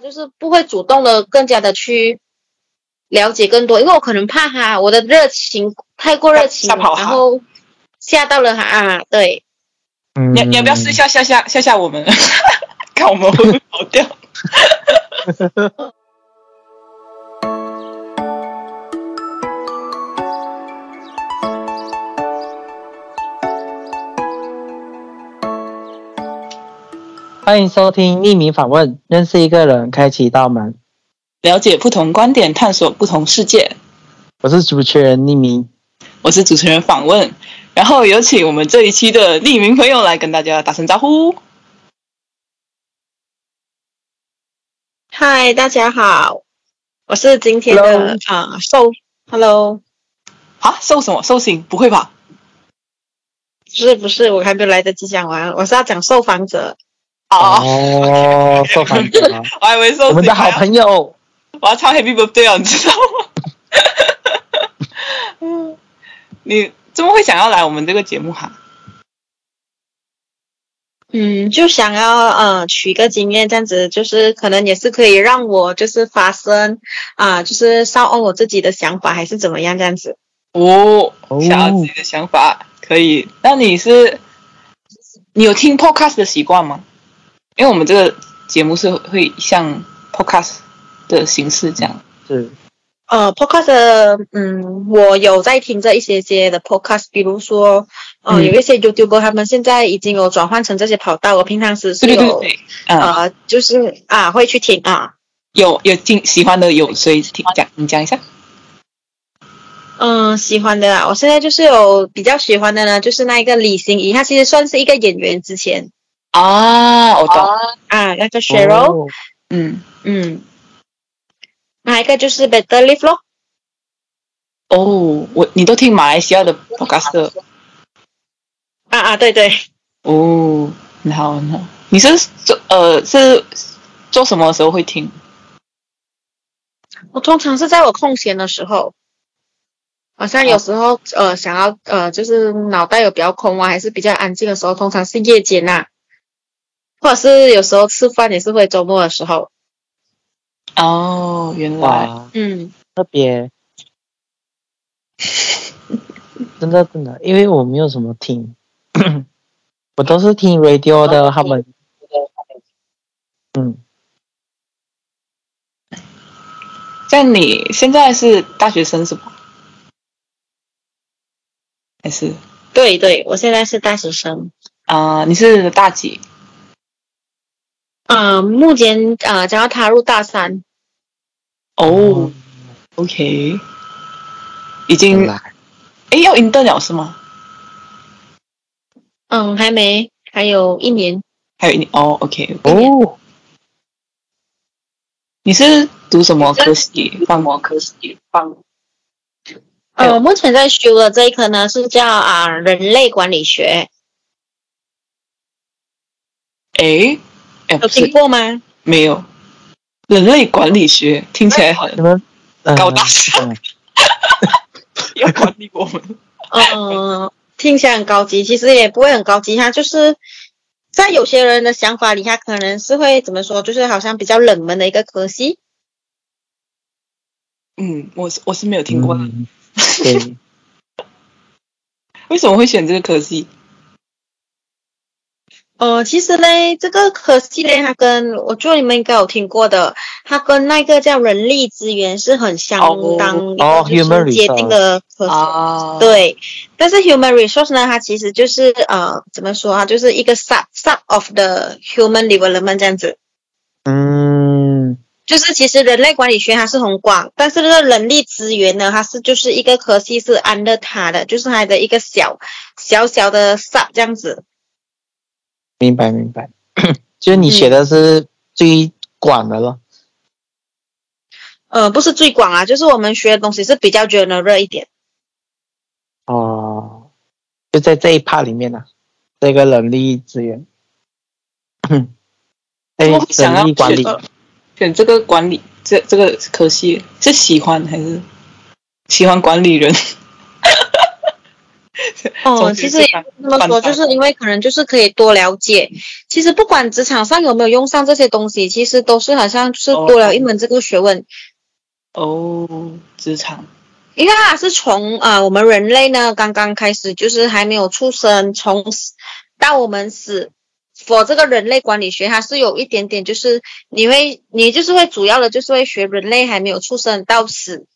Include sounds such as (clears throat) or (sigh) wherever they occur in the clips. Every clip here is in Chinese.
就是不会主动的更加的去了解更多，因为我可能怕他我的热情太过热情，然后吓到了他啊。对，你你要不要试一下吓吓吓吓我们，(laughs) 看我们会不会跑掉？(laughs) 欢迎收听匿名访问，认识一个人，开启一道门，了解不同观点，探索不同世界。我是主持人匿名，我是主持人访问，然后有请我们这一期的匿名朋友来跟大家打声招呼。嗨，大家好，我是今天的啊寿，Hello，啊寿什么寿星？不会吧？不是不是，我还没有来得及讲完，我是要讲受访者。哦，受访者，(laughs) 我还以为受我们的好朋友，我要唱 Happy Birthday 啊，你知道吗？嗯，(laughs) 你怎么会想要来我们这个节目哈？嗯，就想要呃取个经验，这样子就是可能也是可以让我就是发声啊，就是稍按我自己的想法还是怎么样这样子。哦，想要自己的想法可以。那你是你有听 Podcast 的习惯吗？因为我们这个节目是会像 podcast 的形式这样，是，呃，podcast，嗯，我有在听着一些些的 podcast，比如说，呃，有一些 YouTuber 他们现在已经有转换成这些跑道，我平常时是有，呃，就是啊，会去听啊，有有听喜欢的有谁听讲，你讲一下，嗯，喜欢的啊，我现在就是有比较喜欢的呢，就是那一个李心怡，她其实算是一个演员之前。啊，我懂啊，那个 Cheryl，嗯嗯，那一个就是 Better Live 咯。哦，我你都听马来西亚的 podcast？啊啊，对对。哦，很好，很好，你是做呃是做什么时候会听？我通常是在我空闲的时候，好像有时候呃想要呃就是脑袋有比较空啊，还是比较安静的时候，通常是夜间呐。或者是有时候吃饭也是会周末的时候。哦，原来，嗯，特别，真的真的，因为我没有什么听，(coughs) 我都是听 radio 的他们。嗯，像你现在是大学生是吧？还是？对对，我现在是大学生。啊，你是大几？嗯，目前啊将要踏入大三。哦，OK，已经，哎，要 intern 了是吗？嗯，还没，还有一年。还有一年哦，OK。哦，你是读什么科系？放么科系？放。呃，目前在修的这一科呢是叫啊人类管理学。哎。有听过吗？没有，人类管理学听起来很高大上，要 (laughs) 管理我们。嗯，听起来很高级，其实也不会很高级。它就是在有些人的想法里，它可能是会怎么说？就是好像比较冷门的一个科系。嗯，我是我是没有听过的。对，(laughs) 为什么会选这个科系？呃，其实嘞，这个科系嘞，它跟我觉得你们应该有听过的，它跟那个叫人力资源是很相当就是接近的科系。对，但是 human resource 呢，它其实就是呃，怎么说啊，就是一个 sub sub of the human development 这样子。嗯，就是其实人类管理学它是很广，但是这个人力资源呢，它是就是一个科系是 under 它的，就是它的一个小小小的 sub 这样子。明白明白，(clears throat) 就是你写的是最广的了。呃，不是最广啊，就是我们学的东西是比较 general 一点。哦，就在这一 part 里面呢，这个人力资源。(clears throat) 哎，人力管理，选这个管理这这个可惜是喜欢还是喜欢管理人？(laughs) 哦，其实这么说，就是因为可能就是可以多了解。其实不管职场上有没有用上这些东西，其实都是好像是多了一门这个学问。哦，职场，因为它是从啊，我们人类呢刚刚开始，就是还没有出生，从到我们死。我这个人类管理学，它是有一点点，就是你会，你就是会主要的，就是会学人类还没有出生到死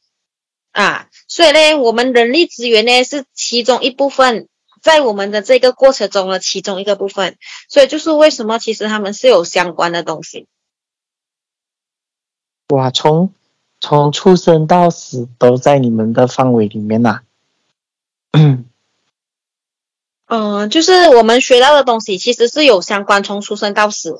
啊，所以呢，我们人力资源呢是其中一部分，在我们的这个过程中的其中一个部分，所以就是为什么其实他们是有相关的东西。哇，从从出生到死都在你们的范围里面呐。嗯，就是我们学到的东西，其实是有相关，从出生到死，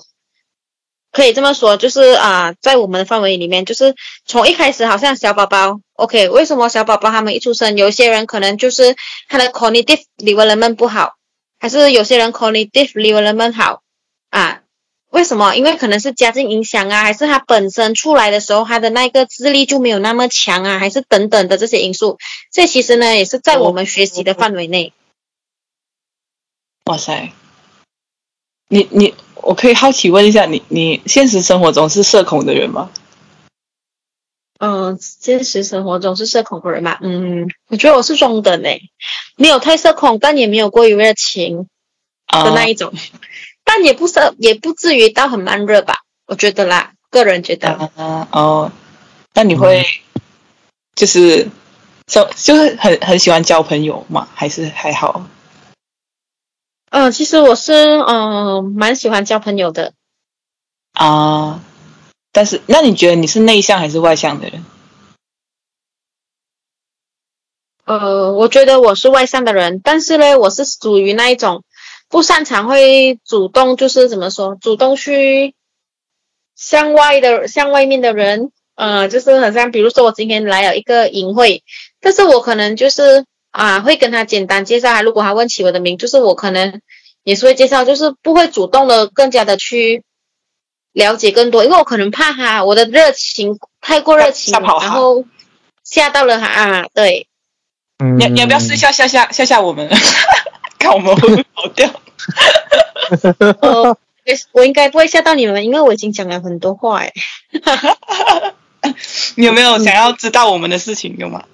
可以这么说，就是啊，在我们的范围里面，就是从一开始，好像小宝宝，OK，为什么小宝宝他们一出生，有些人可能就是他的 cognitive development 不好，还是有些人 cognitive development 好啊？为什么？因为可能是家境影响啊，还是他本身出来的时候他的那个智力就没有那么强啊，还是等等的这些因素，这其实呢，也是在我们学习的范围内。哇塞，你你我可以好奇问一下，你你现实生活中是社恐的人吗？嗯，现实生活中是社恐的人吗？嗯，我觉得我是中等诶，没有太社恐，但也没有过于热情的那一种，但也不是也不至于到很慢热吧？我觉得啦，个人觉得。哦，那你会就是就就是很很喜欢交朋友吗？还是还好？嗯，其实我是嗯蛮喜欢交朋友的啊，但是那你觉得你是内向还是外向的人？呃，我觉得我是外向的人，但是呢，我是属于那一种不擅长会主动，就是怎么说，主动去向外的向外面的人，呃，就是好像比如说我今天来了一个营会，但是我可能就是。啊，会跟他简单介绍。如果他问起我的名，就是我可能也是会介绍，就是不会主动的更加的去了解更多，因为我可能怕他我的热情太过热情，然后吓到了他啊。对，你你要不要试一下吓吓吓吓我们，看我们会不会跑掉？呃，(laughs) 我应该不会吓到你们，因为我已经讲了很多话哎。(laughs) 你有没有想要知道我们的事情？有吗？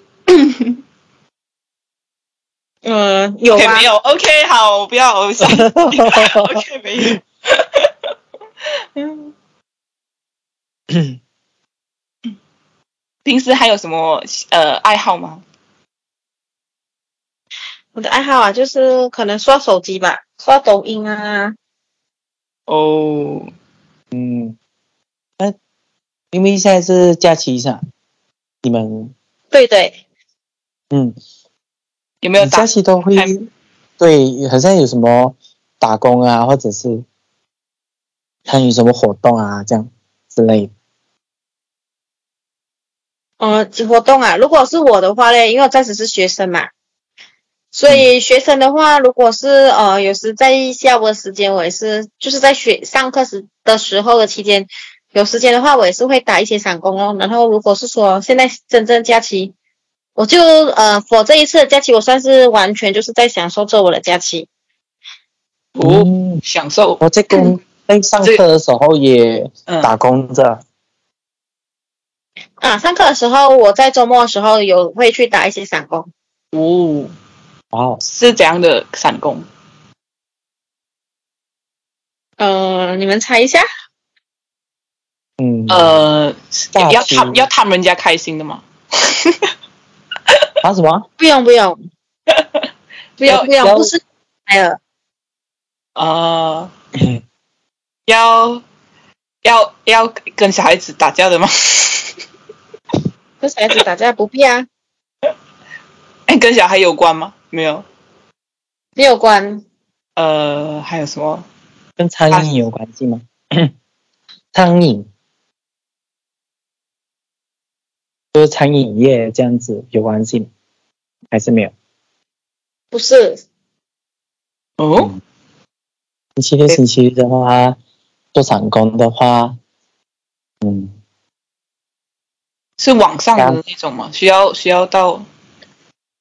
嗯，有啊，没有？OK，好，我不要 (laughs) OK，没有。嗯，平时还有什么呃爱好吗？我的爱好啊，就是可能刷手机吧，刷抖音啊。哦，嗯，那因为现在是假期上，你们对对，嗯。有没有假期都会？对，好像有什么打工啊，或者是参与什么活动啊，这样之类。嗯，活动啊，如果是我的话嘞，因为我暂时是学生嘛，所以学生的话，如果是呃，有时在下午的时间，我也是就是在学上课时的时候的期间，有时间的话，我也是会打一些散工哦。然后，如果是说现在真正假期。我就呃，我这一次的假期，我算是完全就是在享受着我的假期。哦，享受。我在跟在上课的时候也打工着。啊，上课的时候，我在周末的时候有会去打一些散工。哦，哦，是怎样的散工？呃，你们猜一下。嗯。呃，要贪要贪人家开心的吗？啊什么？不用不用，不 (laughs) 用不用，不是哎呀，啊，要要要跟小孩子打架的吗？跟小孩子打架不必啊。(laughs) 哎，跟小孩有关吗？没有，没有关。呃，还有什么？跟苍蝇有关系吗？(coughs) 苍蝇。就是餐饮业这样子有关系，还是没有？不是。哦。星期六、星期日的话，做散工的话，嗯，是网上的那种吗？需要需要到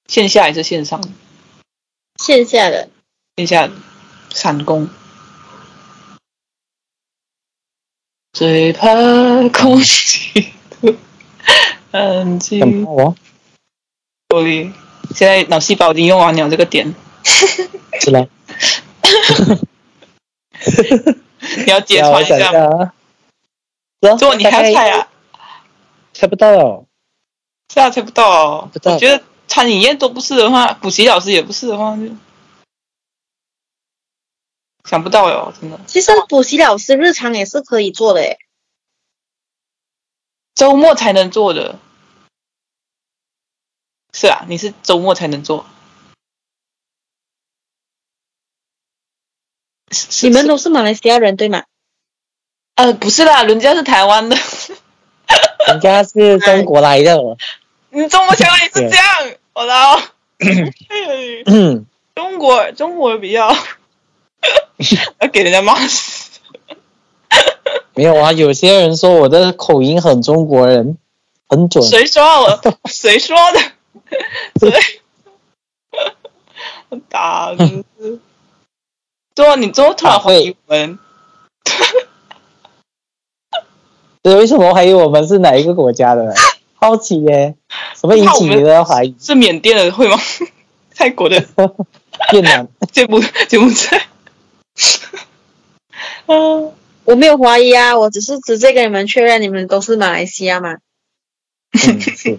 线下还是线上？线下的，线下散工。最怕空气安静。我，我现在脑细胞已经用完了这个点。是吗？(laughs) 你要揭穿一下吗？做你还猜啊？猜不到哦。是啊，猜不到哦。我觉得餐饮业都不是的话，补习老师也不是的话，就想不到哟，真的。其实补习老师日常也是可以做的诶。周末才能做的。是啊，你是周末才能做。你们都是马来西亚人对吗？呃，不是啦，人家是台湾的，人家是中国来的。(laughs) 你中国台湾也是这样，(laughs) 我操！(laughs) 中国中国比较要给人家骂死。(laughs) 没有啊，有些人说我的口音很中国人，很准。谁说我？(laughs) 谁说的？谁？(laughs) 打字！对你怎么突然怀疑我们？对，为什么怀疑我们是哪一个国家的？好奇耶，什么引起你的怀疑？是缅甸的会吗？泰国的？越南？柬埔柬埔寨？嗯，我没有怀疑啊，我只是直接跟你们确认，你们都是马来西亚吗？是。(laughs)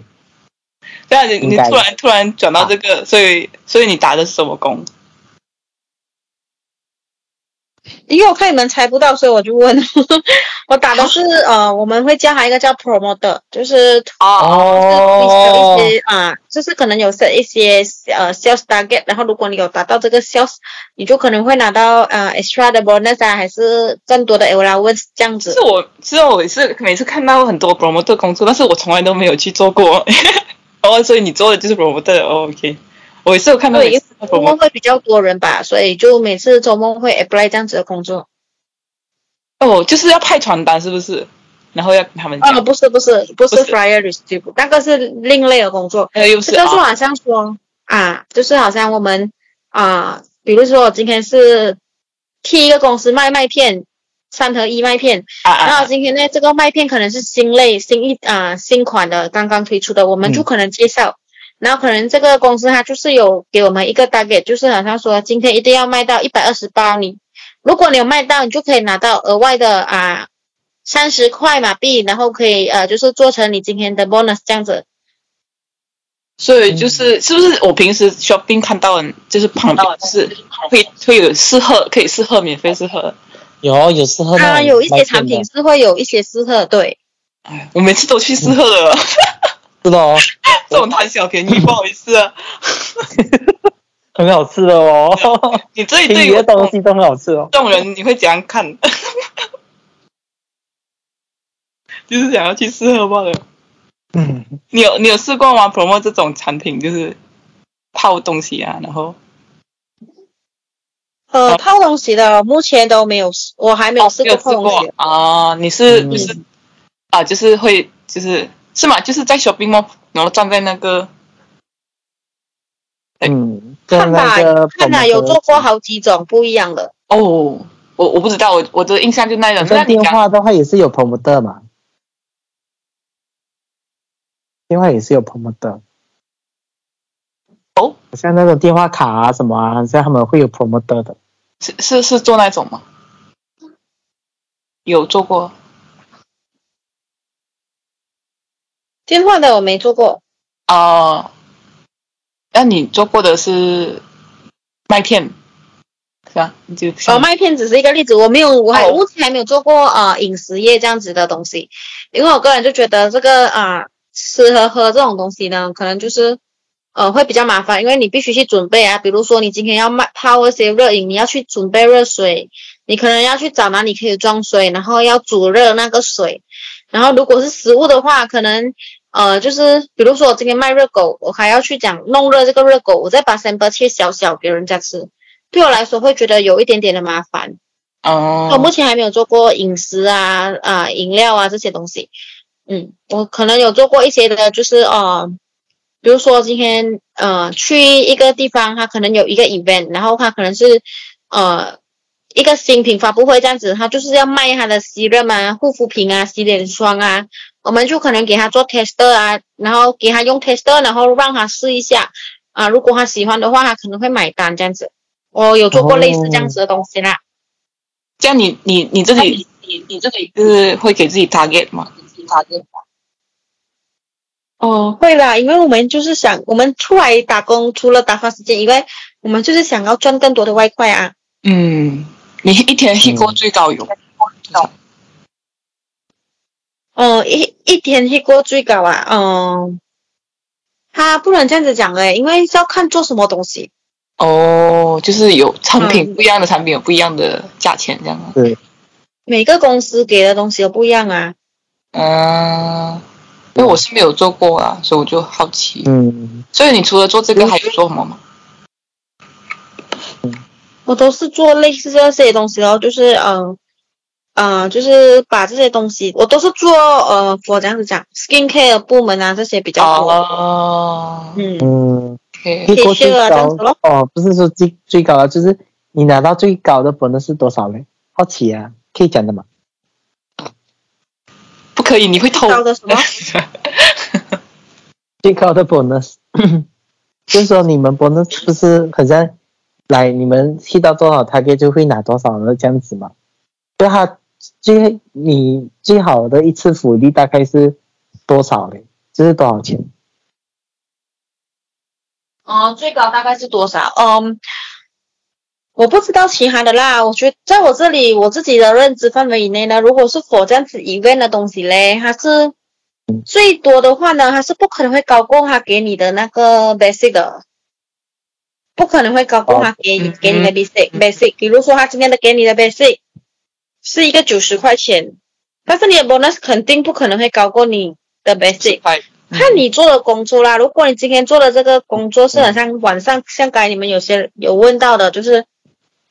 对啊，你你突然突然转到这个，所以所以你打的是什么工？因为我看你们猜不到，所以我就问。(laughs) 我打的是呃，我们会叫他一个叫 promoter，就是哦，一些啊，就是可能有设一些呃 sales target，然后如果你有达到这个 sales，你就可能会拿到呃 extra 的 bonus 啊，还是更多的 allowance 这样子。是我，其实我也是每次看到很多 promoter 工作，但是我从来都没有去做过。(laughs) 哦，所以你做的就是 promoter，OK。我也是有看到，周末会比较多人吧，所以就每次周末会 apply 这样子的工作。哦，就是要派传单，是不是？然后要他们啊，不是不是不是 flyer receive，那个是另类的工作。呃，又是这个是好像说啊，就是好像我们啊，比如说今天是替一个公司卖麦片，三合一麦片，然后今天呢，这个麦片可能是新类新一啊新款的，刚刚推出的，我们就可能介绍。然后可能这个公司它就是有给我们一个 target，就是好像说今天一定要卖到一百二十包，你如果你有卖到，你就可以拿到额外的啊三十块马币，然后可以呃就是做成你今天的 bonus 这样子。所以就是是不是我平时 shopping 看到的，就是旁边是会会有试喝，可以试喝，免费试喝。有有试喝它，有一些产品是会有一些试喝，对。哎，我每次都去试喝的。是的哦，这种贪小便宜，不好意思啊。(laughs) 很好吃的哦，(laughs) 你这一堆的东西都很好吃哦。这种人你会怎样看？(laughs) 就是想要去试喝罢了。嗯，你有你有试过吗？promo 这种产品就是泡东西啊，然后呃泡东西的目前都没有，我还没有试过泡东西啊。你是你是啊，就是会就是。是吗？就是在小冰吗？然后站在那个，嗯，看吧，看吧，有做过好几种不一样的。哦，我我不知道，我我的印象就那种。那电话的话也是有 promoter 嘛？电话也是有 promoter。哦，像那种电话卡啊什么啊，像他们会有 promoter 的。是是是做那种吗？有做过。电话的我没做过。哦，那你做过的是麦片？是吧？就哦，麦片只是一个例子，我没有，我还目前还没有做过啊饮食业这样子的东西，因为我个人就觉得这个啊吃和喝这种东西呢，可能就是呃会比较麻烦，因为你必须去准备啊，比如说你今天要卖泡一些热饮，你要去准备热水，你可能要去找哪里可以装水，然后要煮热那个水，然后如果是食物的话，可能。呃，就是比如说我今天卖热狗，我还要去讲弄热这个热狗，我再把 sample 切小小给人家吃，对我来说会觉得有一点点的麻烦。哦，我目前还没有做过饮食啊啊饮料啊这些东西。嗯，我可能有做过一些的，就是呃比如说今天呃去一个地方，他可能有一个 event，然后他可能是呃一个新品发布会这样子，他就是要卖他的洗脸啊、护肤品啊、洗脸霜啊，我们就可能给他做 tester 啊，然后给他用 tester，然后让他试一下啊，如果他喜欢的话，他可能会买单这样子。我有做过类似这样子的东西啦。这样你你你自己你你自己是会给自己 target 吗？target 哦，会啦，因为我们就是想，我们出来打工，除了打发时间以外，我们就是想要赚更多的外快啊。嗯，你一天 hit 过最高有？嗯，一一天 hit 过最高啊，嗯，他不能这样子讲诶，因为要看做什么东西。哦，就是有产品不一样的产品有不一样的价钱这样。对，每个公司给的东西都不一样啊。嗯。因为我是没有做过啊，所以我就好奇。嗯，所以你除了做这个，还有做什么吗？我都是做类似这些东西哦，就是嗯嗯，就是把这些东西，我都是做呃，我这样子讲，skin care 部门啊这些比较多。哦。嗯嗯。可以最高哦，不是说最最高的，就是你拿到最高的分是多少嘞？好奇啊，可以讲的吗？不可以，你会偷的什么？(laughs) 最高的 bonus，(coughs) 就是说你们 bonus 不是很像来你们去到多少，他就就会拿多少的这样子嘛？就他最你最好的一次福利大概是多少嘞？就是多少钱？哦，最高大概是多少？嗯。我不知道其他的啦，我觉得在我这里，我自己的认知范围以内呢，如果是否这样子 event 的东西嘞，它是最多的话呢，它是不可能会高过他给你的那个 basic 的，不可能会高过他给你给你的 basic basic。比如说他今天的给你的 basic 是一个九十块钱，但是你的 bonus 肯定不可能会高过你的 basic。看你做的工作啦，如果你今天做的这个工作是很像晚上像刚才你们有些有问到的，就是。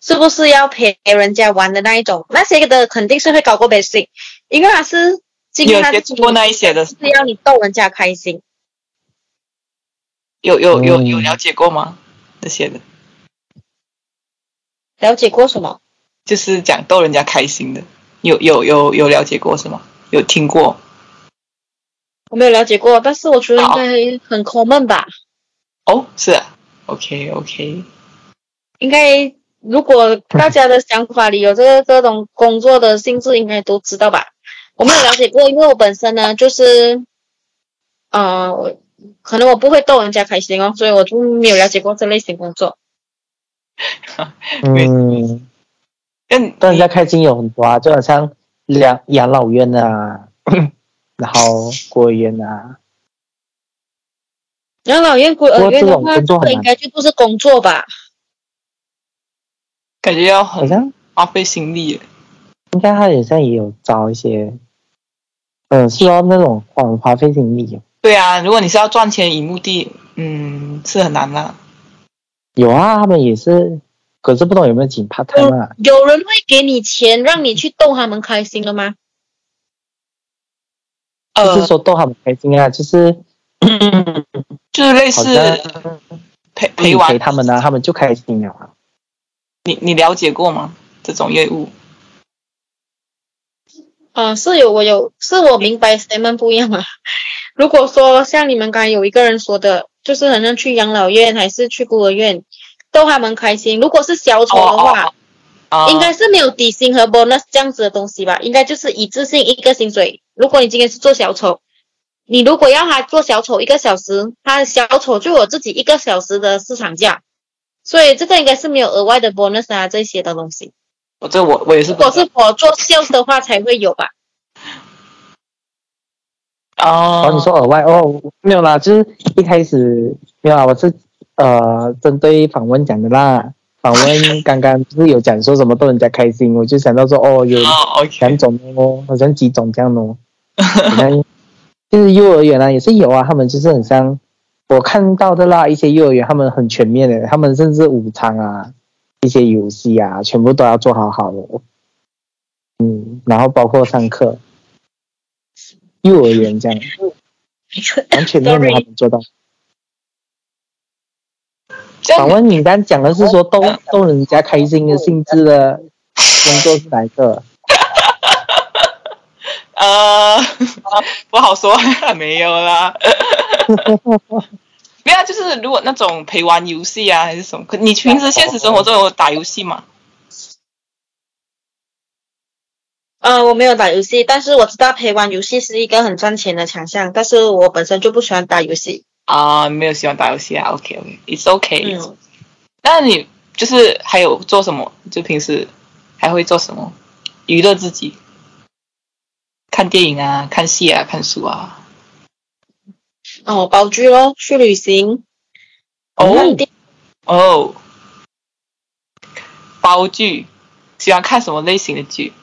是不是要陪人家玩的那一种？那些的肯定是会高过 basic，因为他是今天他是做那一些的，是要你逗人家开心。有有有有了解过吗？这些的了解过什么？就是讲逗人家开心的，有有有有了解过是吗？有听过？我没有了解过，但是我觉得应该很 common 吧。哦，是啊，OK OK，应该。如果大家的想法里有这个这种工作的性质，应该都知道吧？我没有了解过，因为我本身呢，就是，呃，可能我不会逗人家开心哦，所以我就没有了解过这类型工作。嗯，逗人家开心有很多啊，就好像养养老院啊，(laughs) 然后孤儿院啊。养老院、孤儿院的话，这应该就不是工作吧？感觉要好像花费心力，应该他好像也有招一些，嗯，是要那种花花费心力。对啊，如果你是要赚钱以目的，嗯，是很难的。有啊，他们也是，可是不懂有没有请 part time 啊？有人会给你钱让你去逗他们开心了吗？不是说逗他们开心啊，就是 (coughs) 就是类似陪陪玩陪他们啊，他们就开心了啊。你你了解过吗？这种业务？啊，是有我有，是我明白谁们不一样啊。如果说像你们刚才有一个人说的，就是好像去养老院还是去孤儿院逗他们开心。如果是小丑的话，应该是没有底薪和 bonus 这样子的东西吧？应该就是一次性一个薪水。如果你今天是做小丑，你如果要他做小丑一个小时，他小丑就我自己一个小时的市场价。所以这个应该是没有额外的 bonus 啊，这些的东西。我这我我也是。如果是我做 sales 的话，才会有吧。哦。哦，你说额外哦，没有啦，就是一开始没有啦，我是呃针对访问讲的啦。访问刚刚不是有讲说什么逗人家开心，我就想到说哦有两种哦，好像几种这样哦。你看，就是幼儿园啊，也是有啊，他们就是很像。我看到的啦，一些幼儿园他们很全面的，他们甚至午餐啊、一些游戏啊，全部都要做好好的。嗯，然后包括上课，幼儿园这样，(laughs) 完全面的他们做到。访问你刚讲的是说逗逗人家开心的性质的工作是哪一个？(laughs) 呃，(laughs) 不好说，没有啦。没有，就是如果那种陪玩游戏啊，还是什么？可你平时现实生活中有打游戏吗？呃，我没有打游戏，但是我知道陪玩游戏是一个很赚钱的强项，但是我本身就不喜欢打游戏。啊，没有喜欢打游戏啊？OK OK，It's OK。嗯。那你就是还有做什么？就平时还会做什么娱乐自己？看电影啊，看戏啊，看书啊。哦，煲剧咯，去旅行。哦哦，包剧，喜欢看什么类型的剧？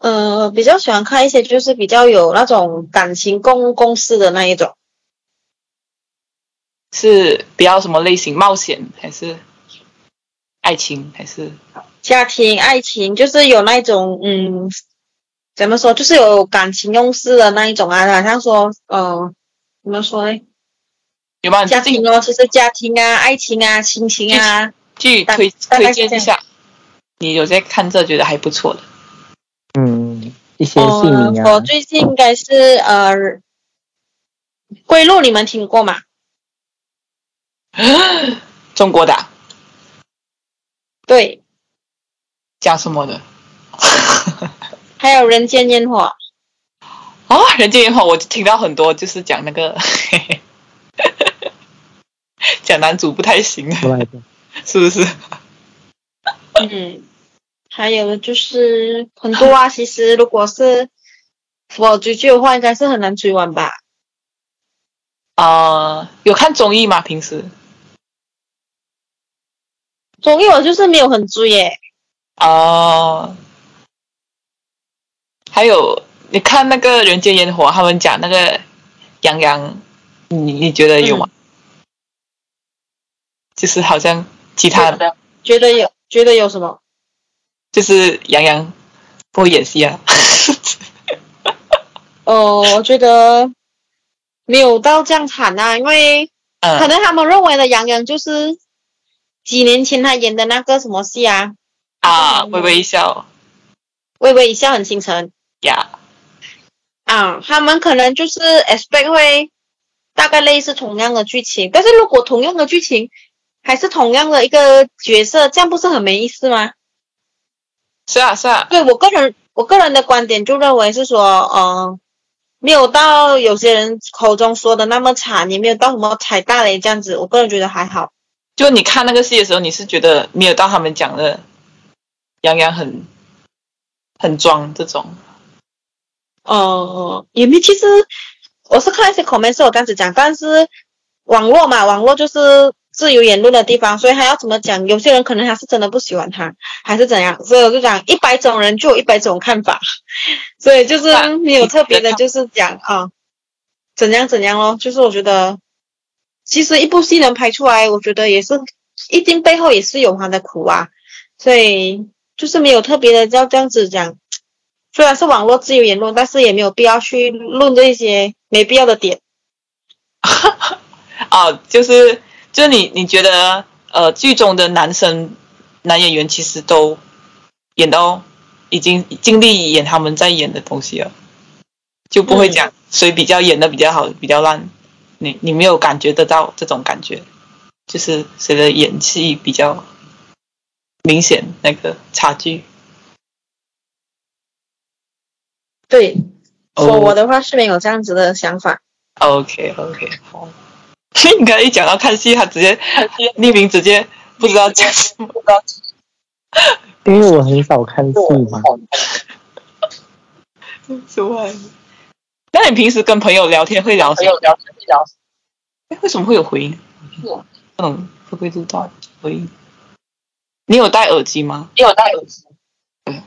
呃，比较喜欢看一些就是比较有那种感情共共事的那一种。是比较什么类型？冒险还是爱情？还是家庭爱情？就是有那种嗯。怎么说？就是有感情用事的那一种啊，好像说，呃，怎么说呢？有吗？家庭哦，其实家庭啊，爱情啊，亲情啊，剧推推荐一下。你有在看这，觉得还不错的。嗯，一些姓名啊。我最近应该是呃，《归路》，你们听过吗？(gasps) 中国的。对。讲什么的？(laughs) 还有人间烟火哦！人间烟火，我听到很多，就是讲那个 (laughs) 讲男主不太行，(laughs) 是不是？嗯，还有就是很多啊。(laughs) 其实如果是我追剧的话，应该是很难追完吧？啊，有看综艺吗？平时综艺我就是没有很追耶。啊。还有，你看那个人间烟火，他们讲那个杨洋，你你觉得有吗？就是好像其他的，觉得有，觉得有什么？就是杨洋不会演戏啊。(laughs) 哦，我觉得没有到这样惨啊，因为可能他们认为的杨洋就是几年前他演的那个什么戏啊？啊，微微一笑，微微一笑很倾城。呀，啊，他们可能就是 expect 会大概类似同样的剧情，但是如果同样的剧情还是同样的一个角色，这样不是很没意思吗？是啊，是啊。对我个人，我个人的观点就认为是说，嗯，没有到有些人口中说的那么惨，也没有到什么踩大雷这样子，我个人觉得还好。就你看那个戏的时候，你是觉得没有到他们讲的杨洋很很装这种。哦，也没，其实我是看一些 comment 是我这样子讲，但是网络嘛，网络就是自由言论的地方，所以他要怎么讲，有些人可能他是真的不喜欢他，还是怎样，所以我就讲一百种人就有一百种看法，所以就是没有特别的，就是讲啊，怎样怎样咯，就是我觉得，其实一部戏能拍出来，我觉得也是一定背后也是有他的苦啊，所以就是没有特别的要这样子讲。虽然是网络自由言论，但是也没有必要去论这些没必要的点。(laughs) 啊，就是就是你你觉得呃剧中的男生男演员其实都演到已经尽力演他们在演的东西了，就不会讲谁比较演的比较好，比较烂。你你没有感觉得到这种感觉，就是谁的演技比较明显那个差距。对，我我的话是没有这样子的想法。OK OK，好。你刚才一讲到看戏，他直接匿名，直接不知道讲什么。因为我很少看戏嘛。之外，那你平时跟朋友聊天会聊什么？聊聊。哎，为什么会有回音？嗯，会不会录到回音？你有戴耳机吗？你有戴耳机。对，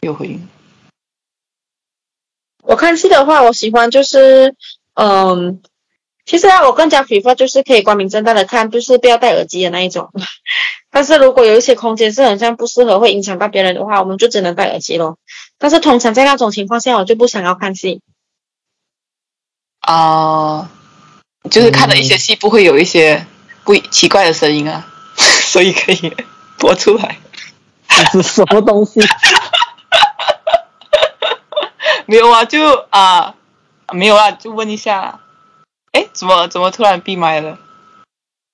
有回音。我看戏的话，我喜欢就是，嗯，其实啊，我更加 prefer 就是可以光明正大的看，就是不要戴耳机的那一种。(laughs) 但是如果有一些空间是很像不适合，会影响到别人的话，我们就只能戴耳机咯。但是通常在那种情况下，我就不想要看戏。啊，就是看了一些戏，不会有一些不奇怪的声音啊，(laughs) 所以可以播出来。这是什么东西？(laughs) 没有啊，就啊，没有啊，就问一下。哎，怎么怎么突然闭麦了？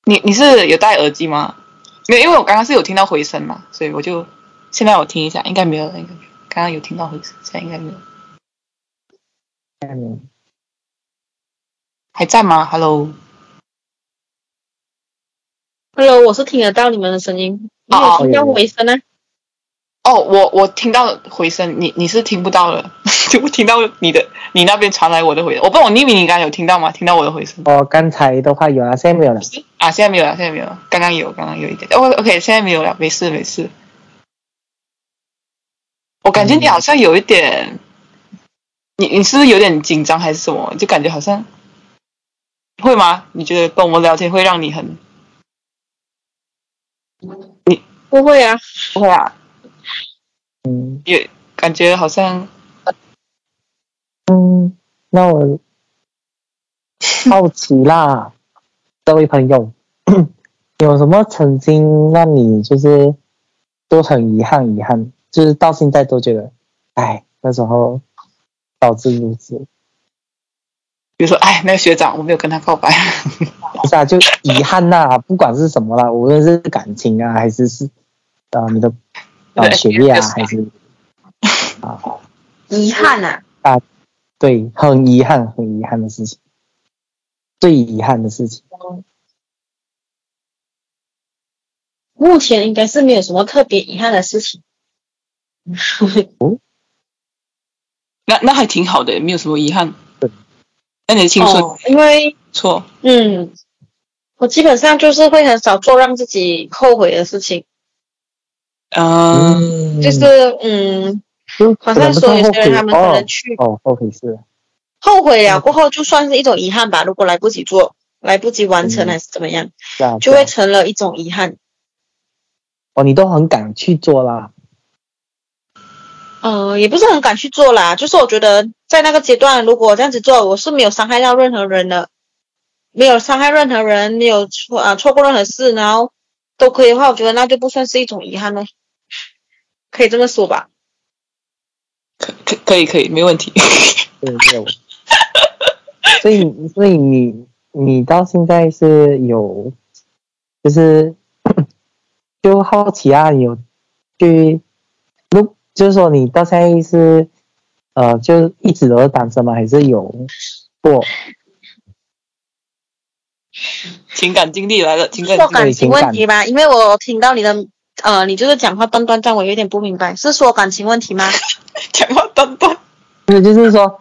你你是有戴耳机吗？没有，因为我刚刚是有听到回声嘛，所以我就现在我听一下，应该没有了。应该刚刚有听到回声，现在应该没有。嗯，还在吗？Hello，Hello，我是听得到你们的声音，你有听到回声呢？哦，我我听到回声，你你是听不到了，就听到你的你那边传来我的回声。我不知道我匿名，你刚刚有听到吗？听到我的回声？哦，刚才的话有啊，现在没有了。啊，现在没有了，现在没有了。刚刚有，刚刚有一点。哦，OK，现在没有了，没事没事。我感觉你好像有一点，你你是不是有点紧张还是什么？就感觉好像会吗？你觉得跟我们聊天会让你很？你不会啊，不会啊。嗯，也感觉好像，嗯，那我 (laughs) 好奇啦，这位朋友，(coughs) 有什么曾经让你就是都很遗憾，遗憾，就是到现在都觉得，哎，那时候导致如此。比如说，哎，那个学长，我没有跟他告白，不 (laughs) 是啊，就遗憾呐，不管是什么啦，无论是感情啊，还是是啊，你的。啊，学业啊，还是啊，遗憾呐啊，对，很遗憾，很遗憾的事情，最遗憾的事情。目前应该是没有什么特别遗憾的事情。哦，那那还挺好的，没有什么遗憾。那你的青春，因为错，嗯，我基本上就是会很少做让自己后悔的事情。嗯，就是嗯，好像说有些人他们可能去哦，后悔是后悔了过后就算是一种遗憾吧。如果来不及做，来不及完成还是怎么样，就会成了一种遗憾。哦，你都很敢去做啦。嗯，也不是很敢去做啦，就是我觉得在那个阶段，如果这样子做，我是没有伤害到任何人的，没有伤害任何人，没有错啊错过任何事，然后都可以的话，我觉得那就不算是一种遗憾了。可以这么说吧，可可可以可以没问题。对对，所以所以你你到现在是有，就是 (coughs) 就好奇啊，有去，如就是说你到现在是呃，就一直都是单身吗？还是有过情感经历来了？情感感情问题吧，因为我听到你的。呃，你就是讲话断断这样，我有点不明白，是说感情问题吗？(laughs) 讲话断断，那就是说，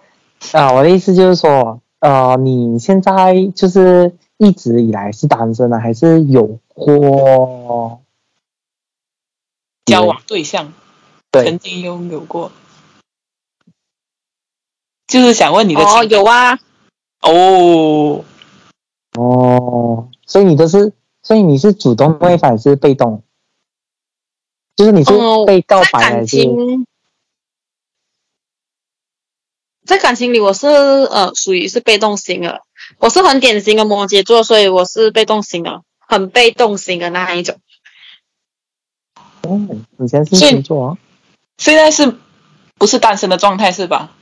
啊，我的意思就是说，呃，你现在就是一直以来是单身的，还是有过交往对象？对，曾经拥有过，就是想问你的哦，有啊，哦，哦，所以你都是，所以你是主动会反是被动？就是你是被告白还是？在感情里，我是呃属于是被动型的，我是很典型的摩羯座，所以我是被动型的，很被动型的那一种。哦，你现在是星座？现在是不是单身的状态是吧？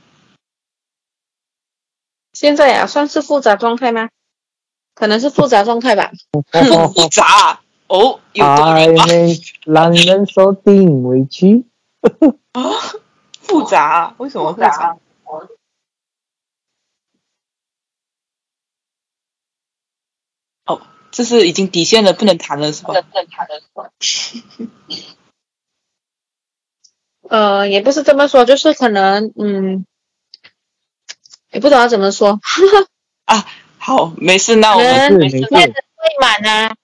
现在呀，算是复杂状态吗？可能是复杂状态吧。(laughs) 复杂。哦，暧昧让人受尽委屈。啊，复杂？为什么复杂？哦，这是已经底线了，不能谈了，是吧？不能谈了，是吧？呃，也不是这么说，就是可能，嗯，也不知道怎么说。(laughs) 啊，好，没事，那我们面子。未满啊。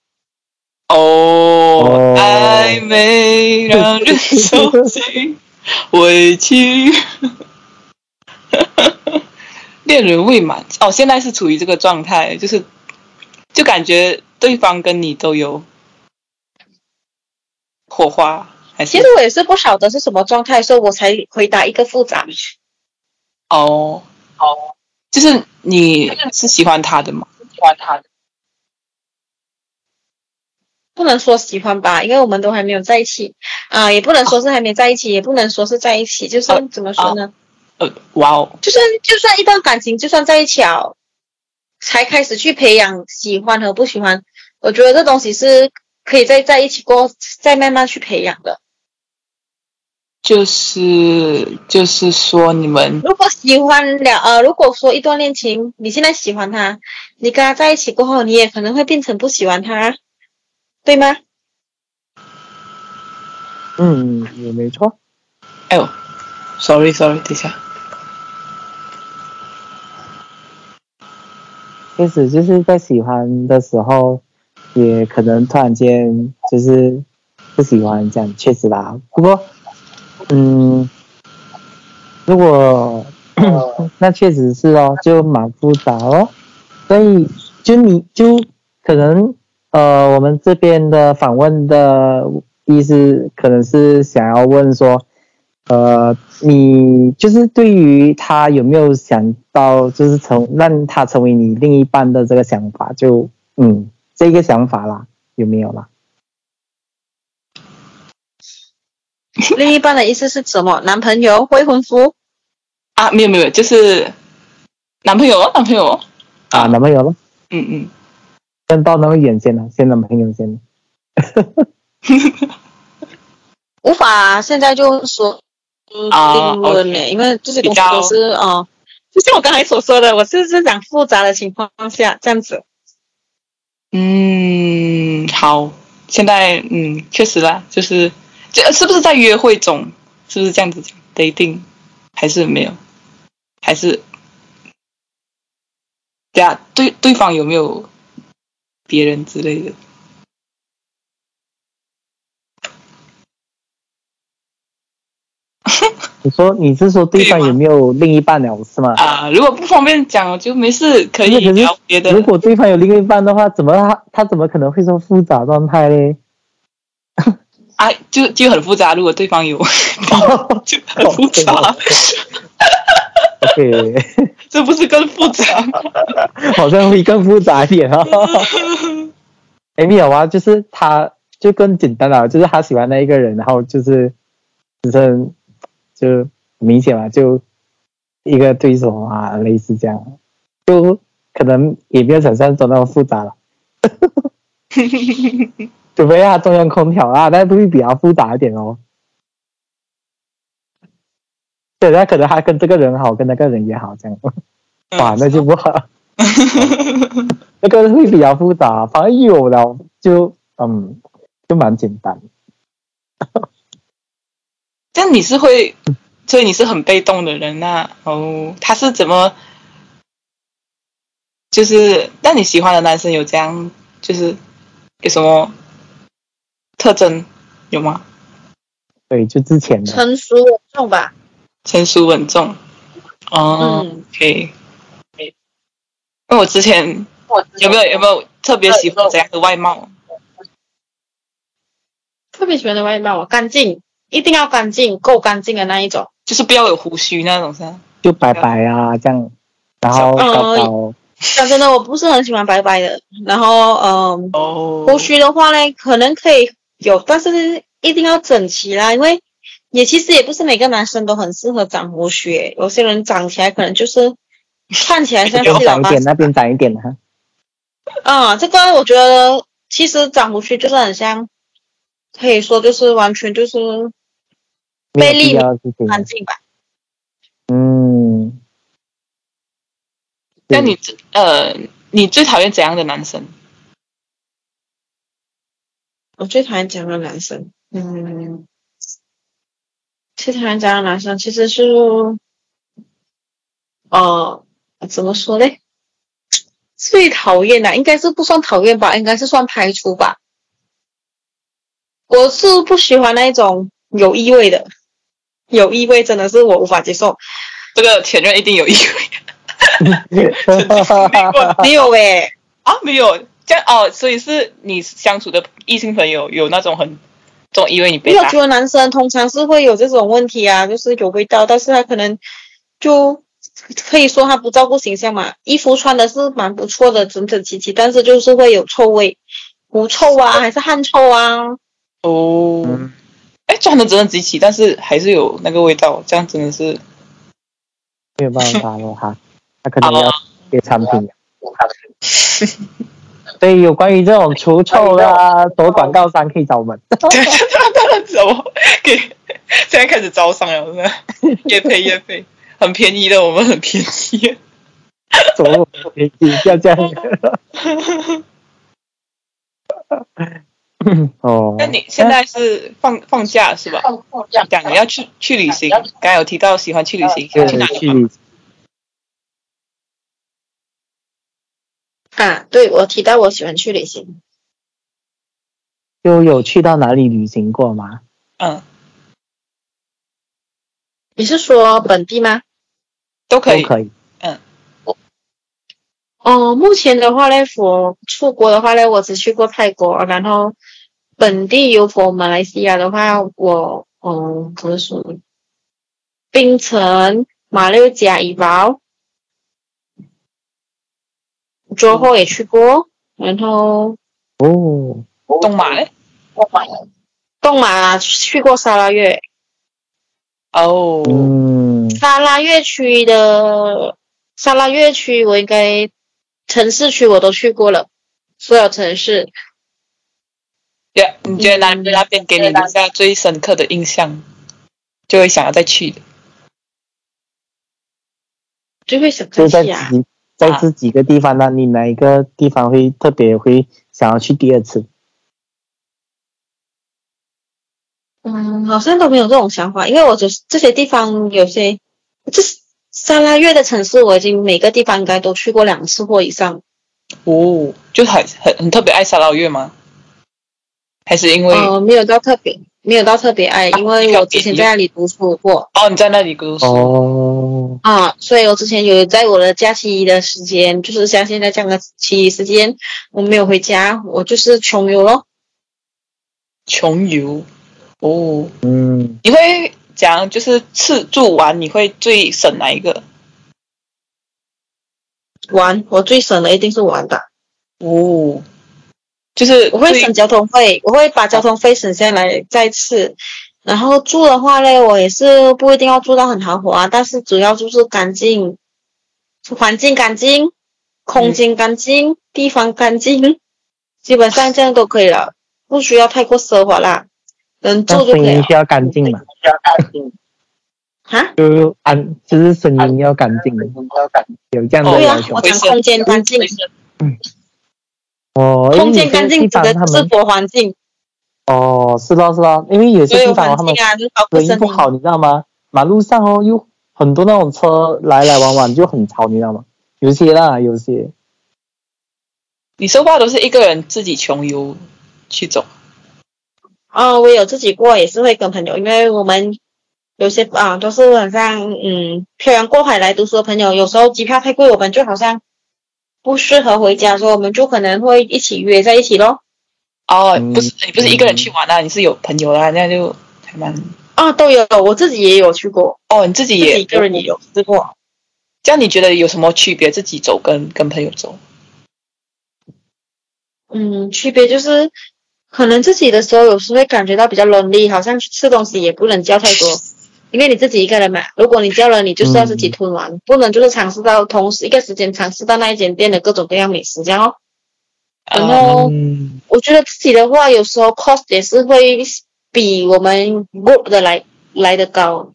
哦，暧昧让人受尽委屈，(laughs) 恋人未满哦，现在是处于这个状态，就是就感觉对方跟你都有火花，还是？其实我也是不晓得是什么状态，所以我才回答一个复杂。哦哦，就是你是喜欢他的吗？喜欢他的？不能说喜欢吧，因为我们都还没有在一起啊，也不能说是还没在一起，也不能说是在一起，就是怎么说呢？呃，哇哦，就算就算一段感情，就算在一起了，才开始去培养喜欢和不喜欢，我觉得这东西是可以在在一起过，再慢慢去培养的。就是就是说，你们如果喜欢了，呃，如果说一段恋情，你现在喜欢他，你跟他在一起过后，你也可能会变成不喜欢他，对吗？嗯，也没错。哎呦，sorry sorry，等一下。确实就是在喜欢的时候，也可能突然间就是不喜欢这样，确实吧。不过。嗯，如果 (coughs) 那确实是哦，就蛮复杂哦。所以就你就可能呃，我们这边的访问的意思可能是想要问说，呃，你就是对于他有没有想到就是成让他成为你另一半的这个想法，就嗯这个想法啦，有没有啦？另一半的意思是什么？男朋友、未婚夫？啊，没有没有，就是男朋友哦，男朋友啊，男朋友了。嗯嗯，先到那个眼前了，先男朋友先。无法现在就说定论呢，因为这些东西都是啊，就像我刚才所说的，我是是讲复杂的情况下这样子。嗯，好，现在嗯，确实啦，就是。这是不是在约会中？是不是这样子讲？dating 还是没有？还是对啊？对对方有没有别人之类的？(laughs) 你说你是说对方有没有另一半了是吗？啊，如果不方便讲就没事，可以聊别的。如果对方有另一半的话，怎么他他怎么可能会说复杂状态嘞？(laughs) 啊，就就很复杂。如果对方有，(laughs) 就很复杂。OK，(laughs) 这不是更复杂吗？(laughs) 好像会更复杂一点啊。(laughs) 哎，没有啊，就是他就更简单了，就是他喜欢那一个人，然后就是只剩就明显嘛，就一个对手啊，类似这样，就可能也没有想象中那么复杂了。除非他中央空调啊，那会比较复杂一点哦。对，那可能他跟这个人好，跟那个人也好，这样，哇，那就不好。(laughs) 那个会比较复杂，反正有了就嗯，就蛮简单。这样你是会，所以你是很被动的人呐。哦，他是怎么？就是，那你喜欢的男生有这样，就是有什么？特征有吗？对，就之前的成熟稳重吧。成熟稳重，哦，可以。那我之前有没有有没有特别喜欢怎样的外貌？特别喜欢的外貌，干净，一定要干净，够干净的那一种。就是不要有胡须那种，噻就白白啊这样，然后高高。讲真的，我不是很喜欢白白的。然后，嗯，胡须的话呢，可能可以。有，但是一定要整齐啦，因为也其实也不是每个男生都很适合长胡须，有些人长起来可能就是看起来像是长一点，那边长一点的哈。啊，这个我觉得其实长胡须就是很像，可以说就是完全就是魅力干净吧。嗯。那你呃，你最讨厌怎样的男生？我最讨厌这样的男生，嗯，最讨厌这样的男生其实是，哦，怎么说嘞？最讨厌的应该是不算讨厌吧，应该是算排除吧。我是不喜欢那种有异味的，有异味真的是我无法接受。这个前任一定有异味，(laughs) 没有诶，啊，没有。这样哦，所以是你相处的异性朋友有那种很，种因为你被打。男生通常是会有这种问题啊，就是有味道，但是他可能就可以说他不照顾形象嘛。衣服穿的是蛮不错的，整整齐齐，但是就是会有臭味，狐臭啊，还是汗臭啊。哦，哎，穿的整整齐齐，但是还是有那个味道，这样真的是没有办法了哈。他可能要 (laughs) 给产品。(laughs) 所以有关于这种除臭的，多广告商可以找我们。怎么？给现在开始招商了，是吧？越配越配，很便宜的，我们很便宜。怎么便宜？要这样？哦。那你现在是放放假是吧？放假，讲要去去旅行。刚有提到喜欢去旅行，去哪里？啊，对，我提到我喜欢去旅行。又有去到哪里旅行过吗？嗯。你是说本地吗？都可以，都可以。嗯。我哦，目前的话呢，我出国的话呢，我只去过泰国，然后本地有佛马来西亚的话，我嗯，怎么说？槟城、马六甲、怡保。之后也去过，然后哦，东马嘞，东马，东马去过沙拉越，哦，嗯，沙拉越区的沙拉越区，我应该城市区我都去过了，所有城市。对，你觉得哪那边给你留下最深刻的印象，就会想要再去。的？就会想再去啊。在这几个地方呢，你哪一个地方会特别会想要去第二次？嗯，好像都没有这种想法，因为我只是这些地方有些，这沙拉月的城市，我已经每个地方应该都去过两次或以上。哦，就很很很特别爱沙拉越吗？还是因为？哦，没有到特别。没有到特别爱，因为我之前在那里读书过。哦，你在那里读书。哦。啊，所以我之前有在我的假期的时间，就是像现在这样的期时间，我没有回家，我就是穷游咯。穷游。哦。嗯。你会讲就是吃住玩，你会最省哪一个？玩，我最省的一定是玩的。哦。就是我会省交通费，我会把交通费省下来再次。然后住的话呢，我也是不一定要住到很豪华，但是主要就是干净，环境干净，空间干净，地方干净，基本上这样都可以了，不需要太过奢华啦，能住就可以了。声音需要干净嘛？需要干净。哈？就安，就是声音要干净，有这样的要求。我讲空间干净。嗯。哦，空间干净指的生活环境。哦，是咯是咯，因为有些地方他们隔音不好，你知道吗？马路上哦，有很多那种车来来往往，就很吵，你知道吗？有些啦，有些。你说话都是一个人自己穷游去走？哦，我有自己过，也是会跟朋友，因为我们有些啊都是晚上嗯漂洋过海来读书的朋友，有时候机票太贵，我们就好像。不适合回家，所以我们就可能会一起约在一起咯。哦，不是，你不是一个人去玩啊，你是有朋友啦，那就还蛮……啊，都有，我自己也有去过。哦，你自己也一个人也有试过。这样你觉得有什么区别？自己走跟跟朋友走？嗯，区别就是，可能自己的时候有时会感觉到比较 lonely，好像吃东西也不能叫太多。因为你自己一个人嘛，如果你叫了，你就是要自己吞完，不能就是尝试到同时一个时间尝试到那一间店的各种各样美食，这样哦。然后我觉得自己的话，有时候 cost 也是会比我们 group 的来来的高。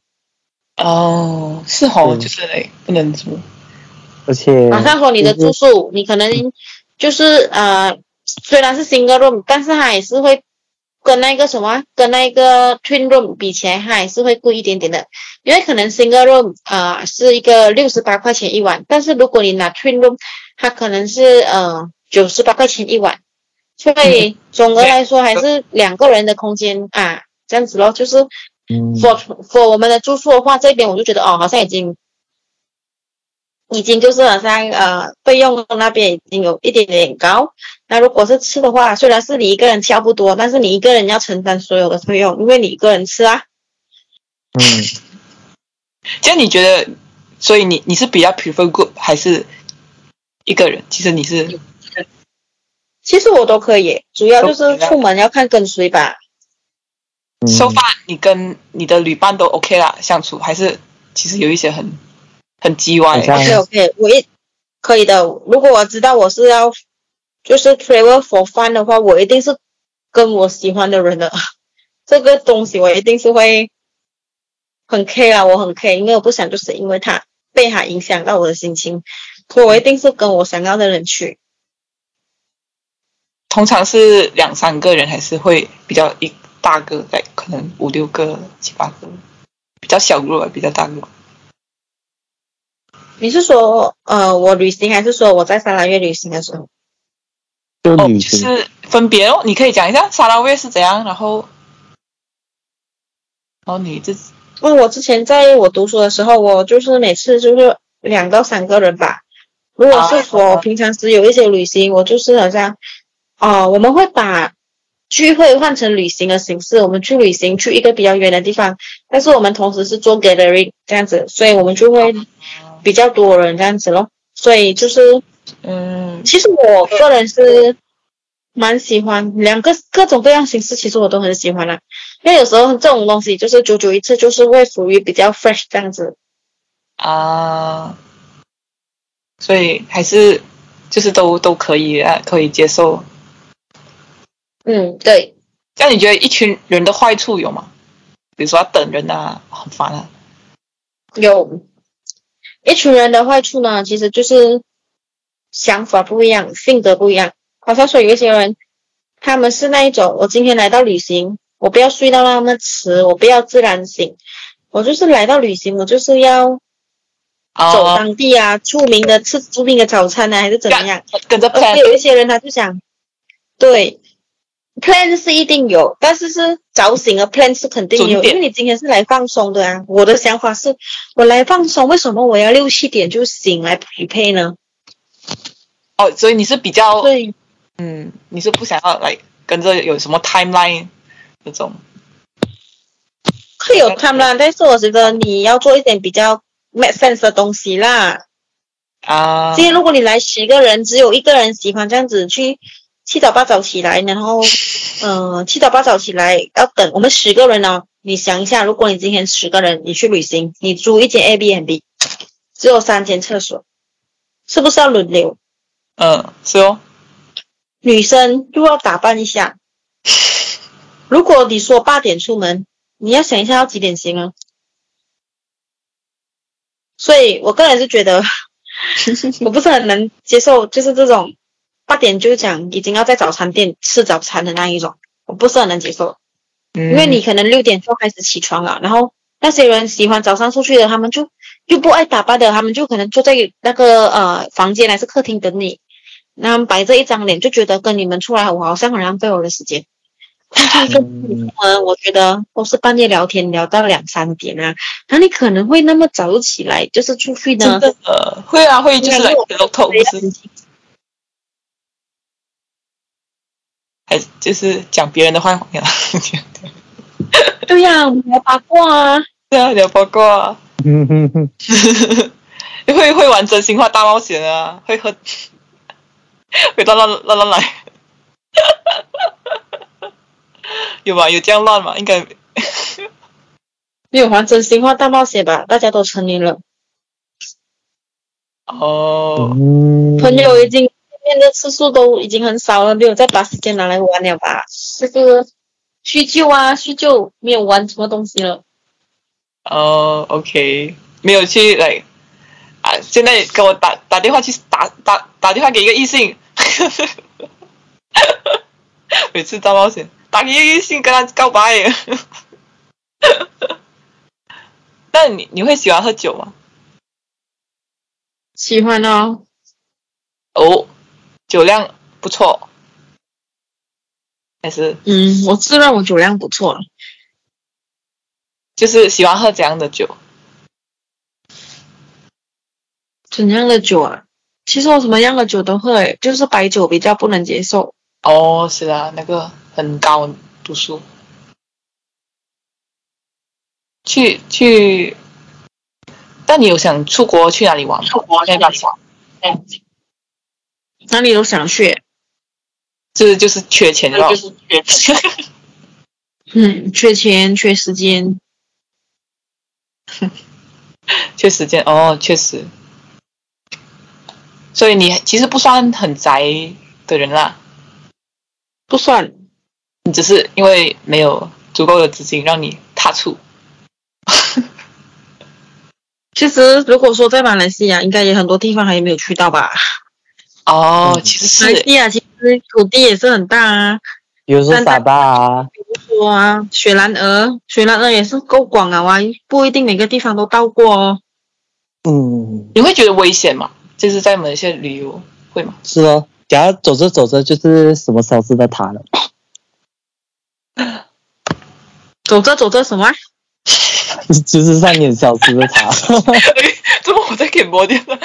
哦，是哦，就是不能住。而且，马上说你的住宿，你可能就是呃，虽然是 single room，但是它也是会。跟那个什么，跟那个 twin room 比起来，还是会贵一点点的，因为可能 single room 啊是一个六十八块钱一晚，但是如果你拿 twin room，它可能是呃九十八块钱一晚，所以总的来说还是两个人的空间啊这样子咯，就是 for for 我们的住宿的话，这边我就觉得哦，好像已经已经就是好像呃费用那边已经有一点点高。那如果是吃的话，虽然是你一个人差不多，但是你一个人要承担所有的费用，因为你一个人吃啊。嗯，就你觉得所以你你是比较 prefer group 还是一个人？其实你是，其实我都可以，主要就是出门要看跟谁吧。收饭，你跟你的旅伴都 OK 啦，相处还是其实有一些很很叽歪。OK OK，我一可以的。如果我知道我是要就是 travel for fun 的话，我一定是跟我喜欢的人的 (laughs) 这个东西，我一定是会很 care 啊，我很 care，因为我不想就是因为他被他影响到我的心情，所以我一定是跟我想要的人去。通常是两三个人，还是会比较一。大个在可能五六个七八个，比较小个比较大个。你是说呃我旅行还是说我在沙拉越旅行的时候？哦，就是分别哦，你可以讲一下沙拉越是怎样，然后，然后你这，因为我之前在我读书的时候，我就是每次就是两到三个人吧。如果是说平常时有一些旅行，我就是好像，哦，我们会把。聚会换成旅行的形式，我们去旅行去一个比较远的地方，但是我们同时是做 gathering 这样子，所以我们就会比较多人这样子咯。所以就是，嗯，其实我个人是蛮喜欢两个各种各样形式，其实我都很喜欢啦。因为有时候这种东西就是久久一次，就是会属于比较 fresh 这样子啊，所以还是就是都都可以啊，可以接受。嗯，对。那你觉得一群人的坏处有吗？比如说要等人啊，很烦啊。有，一群人的坏处呢，其实就是想法不一样，性格不一样。好像说有一些人，他们是那一种，我今天来到旅行，我不要睡到那么迟，我不要自然醒，我就是来到旅行，我就是要走当地啊，著名的吃著名的早餐呢，还是怎么样？跟着。而且有一些人他就想，对。Plan 是一定有，但是是早醒的 plan 是肯定有，因为你今天是来放松的啊。我的想法是，我来放松，为什么我要六七点就醒来匹配呢？哦，所以你是比较对，嗯，你是不想要来跟着有什么 timeline 那种？会有 timeline，但是我觉得你要做一点比较 make sense 的东西啦。啊，今天如果你来十个人，只有一个人喜欢这样子去。七早八早起来，然后，嗯，(laughs) 七早八早起来要等我们十个人呢。你想一下，如果你今天十个人，你去旅行，你租一间 A B N B，只有三间厕所，是不是要轮流？嗯，是哦。女生又要打扮一下。如果你说八点出门，你要想一下要几点行啊？所以我个人是觉得，(laughs) 我不是很能接受，就是这种。八点就讲已经要在早餐店吃早餐的那一种，我不是很能接受。嗯，因为你可能六点就开始起床了，然后那些人喜欢早上出去的，他们就又不爱打扮的，他们就可能坐在那个呃房间还是客厅等你，然后摆着一张脸，就觉得跟你们出来我好像很浪费我的时间。(laughs) (laughs) 但是跟你出门，我觉得都是半夜聊天聊到两三点啊，那你可能会那么早起来就是出去呢？呃，会啊，会就是来聊头还就是讲别人的坏话呀？(laughs) 对呀，聊八卦啊。对啊，聊八卦。嗯哼哼。(laughs) 会会玩真心话大冒险啊，会喝，(laughs) 会乱乱乱乱来。有吗？有这样乱吗？应该没有玩真心话大冒险吧？大家都成年了。哦。朋友已经。见的次数都已经很少了，没有再把时间拿来玩了吧？就是叙旧啊，叙旧，没有玩什么东西了。哦，OK，没有去来啊！现在给我打打电话去打打打电话给一个异性，(laughs) 每次大冒险打给一个异性跟他告白。(laughs) 那你你会喜欢喝酒吗？喜欢啊。哦。酒量不错，还是嗯，我自认我酒量不错，就是喜欢喝怎样的酒？怎样的酒啊？其实我什么样的酒都喝，就是白酒比较不能接受。哦，是啊，那个很高度数。去去但你有想出国去哪里玩？出国去哪里玩？哪里都想去，就是就是缺钱，就是缺钱。嗯，缺钱，缺时间，(laughs) 缺时间哦，确实。所以你其实不算很宅的人啦，不算，你只是因为没有足够的资金让你踏出。(laughs) 其实如果说在马来西亚，应该也很多地方还没有去到吧？哦，其实是。马来西亚其实土地也是很大啊，比如说沙巴啊，比如说啊，雪兰莪，雪兰莪也是够广啊，哇，不一定每个地方都到过哦。嗯，你会觉得危险吗？就是在某些旅游会吗？是哦，假如走着走着就是什么消失的塔了，走着走着什么？(laughs) 就是上面消失的塔。怎 (laughs) 么我在给播掉了？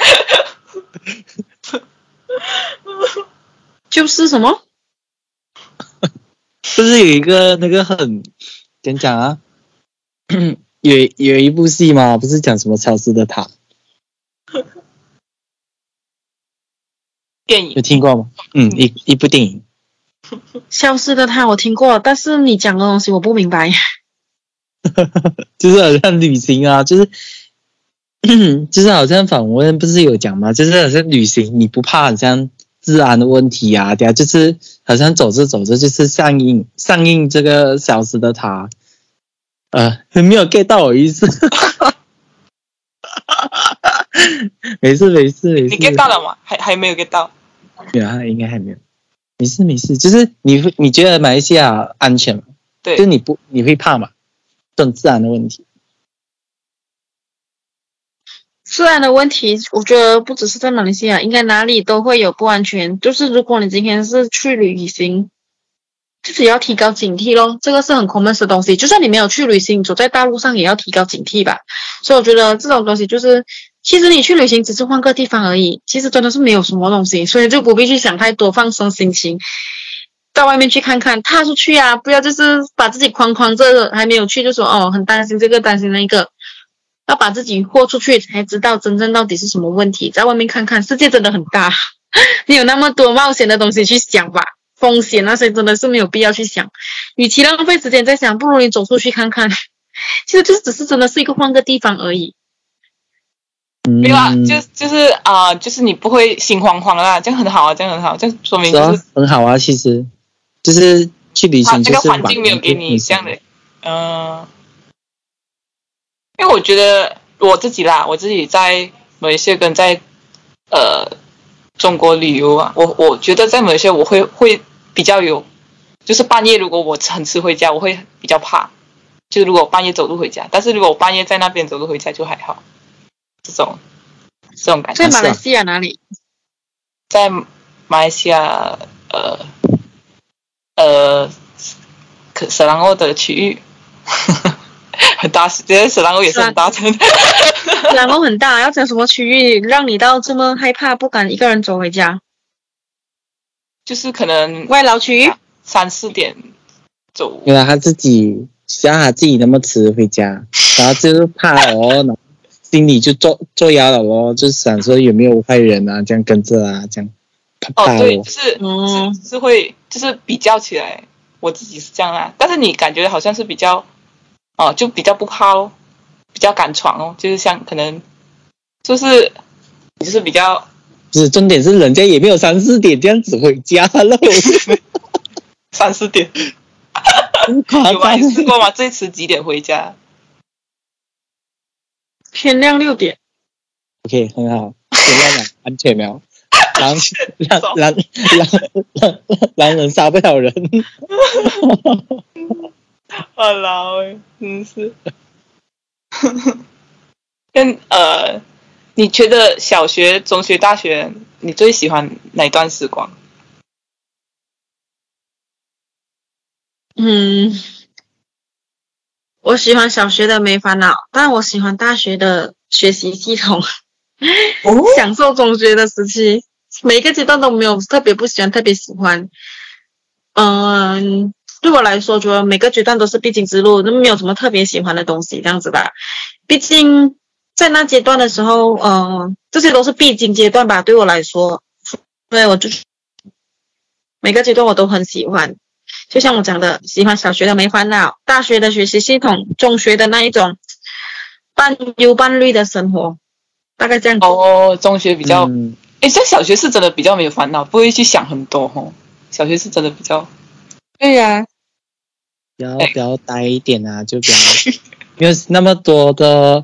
就是什么？(laughs) 不是有一个那个很怎讲啊？(coughs) 有有一部戏吗？不是讲什么消失的塔？电影有听过吗？嗯，一一部电影。(laughs) 消失的他我听过，但是你讲的东西我不明白。(laughs) 就是好像旅行啊，就是 (coughs) 就是好像访问不是有讲吗？就是好像旅行你不怕好像治安的问题啊？对啊，就是好像走着走着就是上映上映这个消失的他，呃，没有 get 到我意思。(laughs) 没事没事没事，你 get 到了吗？还还没有 get 到？对啊，应该还没有。没事没事，就是你会你觉得马来西亚安全吗？对，就你不你会怕吗？这种自然的问题。自然的问题，我觉得不只是在马来西亚，应该哪里都会有不安全。就是如果你今天是去旅行，自己要提高警惕咯。这个是很 common 的东西。就算你没有去旅行，走在大路上也要提高警惕吧。所以我觉得这种东西就是。其实你去旅行只是换个地方而已，其实真的是没有什么东西，所以就不必去想太多，放松心情，到外面去看看，踏出去啊！不要就是把自己框框着，还没有去就说哦，很担心这个担心那个，要把自己豁出去，才知道真正到底是什么问题。在外面看看，世界真的很大，(laughs) 你有那么多冒险的东西去想吧，风险那些真的是没有必要去想，与其浪费时间在想，不如你走出去看看。(laughs) 其实就是只是真的是一个换个地方而已。没有啊，就就是啊，就是你不会心慌慌啦，这样很好啊，这样很好，这样说明就是很好啊。其实就是去旅行，这个环境没有给你这样的，嗯。因为我觉得我自己啦，我自己在某一些跟在呃中国旅游啊，我我觉得在某一些我会会比较有，就是半夜如果我很迟回家，我会比较怕。就是如果半夜走路回家，但是如果我半夜在那边走路回家就还好。这种这种感觉，在马来西亚哪里？在马来西亚，呃呃，可舍兰欧的区域，很 (laughs) 大，觉得斯兰欧也是很大城。斯兰欧很大，要讲什么区域让你到这么害怕，不敢一个人走回家？就是可能外劳区域，三四点走。原来他自己像他自己那么迟回家，(laughs) 然后就是怕哦。心里就做做压了咯，就是想说有没有坏人啊，这样跟着啊，这样怕哦，对，就是嗯，是会，就是比较起来，我自己是这样啊。但是你感觉好像是比较，哦，就比较不怕哦，比较敢闯哦，就是像可能，就是就是比较，不是重点是人家也没有三四点这样子回家了，(laughs) 三四点，有啊，你试过吗？最迟几点回家？天亮六点，OK，很好，天亮了，安全没有？狼 (laughs) 狼狼狼狼狼人杀不了人，(laughs) (laughs) 好老哎，真是。(laughs) 跟呃，你觉得小学、中学、大学，你最喜欢哪段时光？嗯。我喜欢小学的没烦恼，但我喜欢大学的学习系统。(laughs) 享受中学的时期，每一个阶段都没有特别不喜欢，特别喜欢。嗯，对我来说，觉得每个阶段都是必经之路，那没有什么特别喜欢的东西，这样子吧。毕竟在那阶段的时候，嗯，这些都是必经阶段吧，对我来说，对我就每个阶段我都很喜欢。就像我讲的，喜欢小学的没烦恼，大学的学习系统，中学的那一种半忧半虑的生活，大概这样。哦，中学比较，哎，像小学是真的比较没有烦恼，不会去想很多哦。小学是真的比较，对呀，比较比较呆一点啊，(laughs) 就比较，因为那么多的。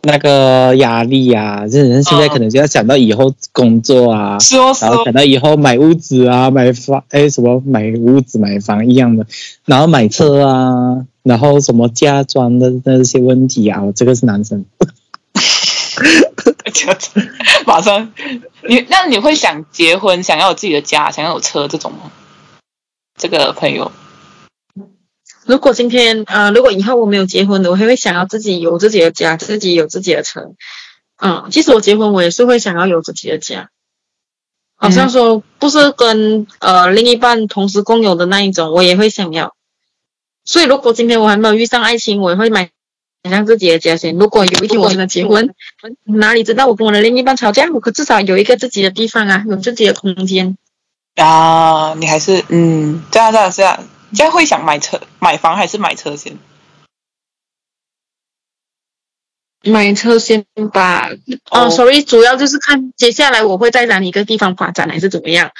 那个压力啊，这人现在可能就要想到以后工作啊，然后想到以后买屋子啊，买房，哎，什么买屋子、买房一样的，然后买车啊，然后什么家装的那些问题啊，这个是男生。(laughs) 马上，你那你会想结婚，想要有自己的家，想要有车这种吗？这个朋友。如果今天啊，如果以后我没有结婚的，我还会想要自己有自己的家，自己有自己的车。嗯，即使我结婚，我也是会想要有自己的家。好像说不是跟呃另一半同时共有的那一种，我也会想要。所以如果今天我还没有遇上爱情，我也会买上自己的家先。如果有一天我真的结婚，哪里知道我跟我的另一半吵架，我可至少有一个自己的地方啊，有自己的空间。啊，你还是嗯，这样这样这样。现在会想买车、买房还是买车先？买车先吧。哦，sorry，主要就是看接下来我会在哪一个地方发展还是怎么样，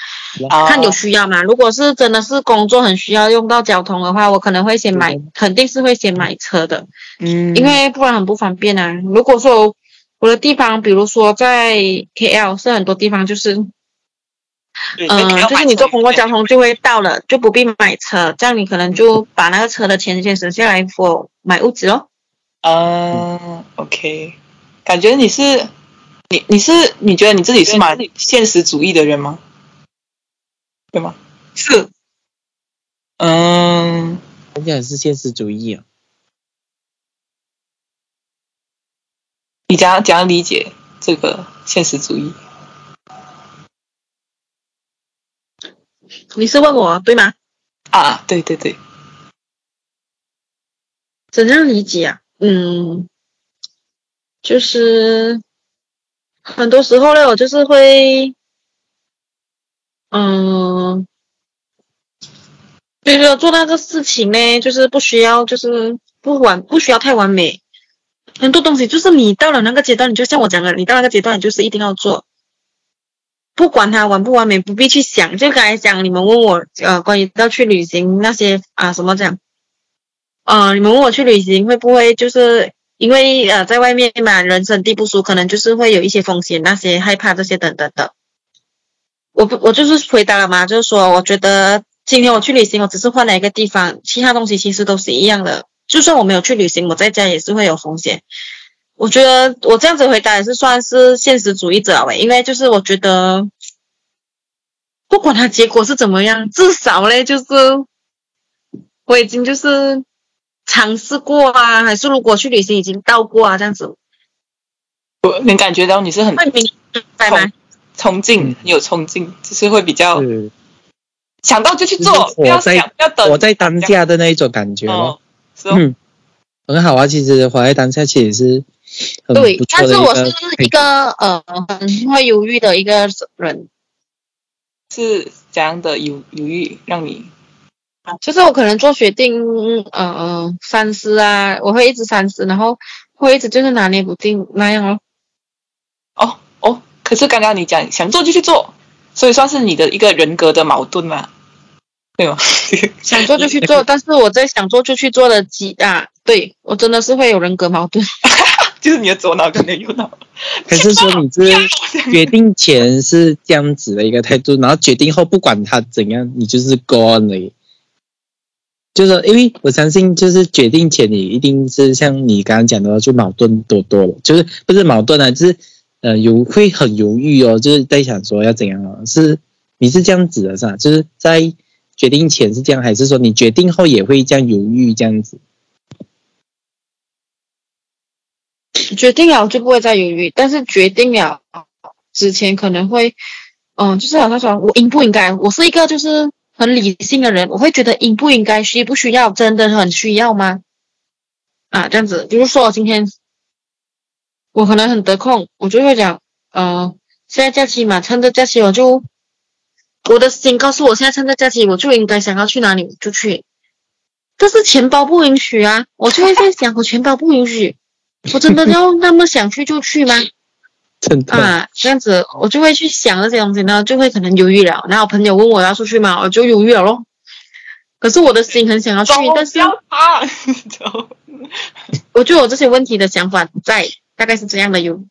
看有需要吗？如果是真的是工作很需要用到交通的话，我可能会先买，肯定是会先买车的。嗯，因为不然很不方便啊。如果说我的地方，比如说在 KL，是很多地方就是。嗯，就是你坐公共交通就会到了，就不必买车，这样你可能就把那个车的钱先省下来，for 买物资哦。嗯，OK，感觉你是你你是你觉得你自己是蛮现实主义的人吗？对吗？是。嗯，人家是现实主义啊。你怎样怎样理解这个现实主义？你是问我对吗？啊，对对对。怎样理解啊？嗯，就是很多时候呢，我就是会，嗯，比如说做那个事情呢，就是不需要，就是不完，不需要太完美。很多东西就是你到了那个阶段，你就像我讲的，你到那个阶段，你就是一定要做。不管它完不完美，不必去想。就刚才讲，你们问我，呃，关于要去旅行那些啊，什么讲？呃，你们问我去旅行会不会就是因为呃，在外面嘛，人生地不熟，可能就是会有一些风险，那些害怕这些等等的。我不，我就是回答了嘛，就是说，我觉得今天我去旅行，我只是换了一个地方，其他东西其实都是一样的。就算我没有去旅行，我在家也是会有风险。我觉得我这样子回答也是算是现实主义者喂，因为就是我觉得，不管它结果是怎么样，至少嘞就是我已经就是尝试过啊，还是如果去旅行已经到过啊，这样子。我能感觉到你是很冲冲劲，你有冲劲，就是会比较想到就去做，不要想，要等，我在当下的那一种感觉咯。嗯，很好啊，其实活在当下其实是。对，但是我是一个呃很会犹豫的一个人，是怎样的犹犹豫让你？就是我可能做决定，嗯嗯，三思啊，我会一直三思，然后会一直就是拿捏不定那样哦。哦哦，可是刚刚你讲想做就去做，所以算是你的一个人格的矛盾嘛？对吗？(laughs) 想做就去做，但是我在想做就去做的几啊，对我真的是会有人格矛盾。(laughs) 就是你的左脑跟你的右脑，还是说你是 (laughs) 决定前是这样子的一个态度，然后决定后不管他怎样，你就是 gone 了。就是因为我相信，就是决定前你一定是像你刚刚讲的，就矛盾多多了，就是不是矛盾啊，就是呃有会很犹豫哦，就是在想说要怎样啊？是你是这样子的是吧？就是在决定前是这样，还是说你决定后也会这样犹豫这样子？决定了我就不会再犹豫，但是决定了之前可能会，嗯，就是好像说我应不应该，我是一个就是很理性的人，我会觉得应不应该，需不需要，真的很需要吗？啊，这样子，比如说我今天我可能很得空，我就会讲，呃，现在假期嘛，趁着假期我就，我的心告诉我，现在趁着假期，我就应该想要去哪里就去。但是钱包不允许啊，我就会在想，我钱包不允许，我真的要那么想去就去吗？(laughs) 真的啊，这样子我就会去想这些东西呢，就会可能犹豫了。然后朋友问我要出去吗，我就犹豫了咯。可是我的心很想要去，但是 (laughs) (laughs) 我就有这些问题的想法在，大概是这样的哟。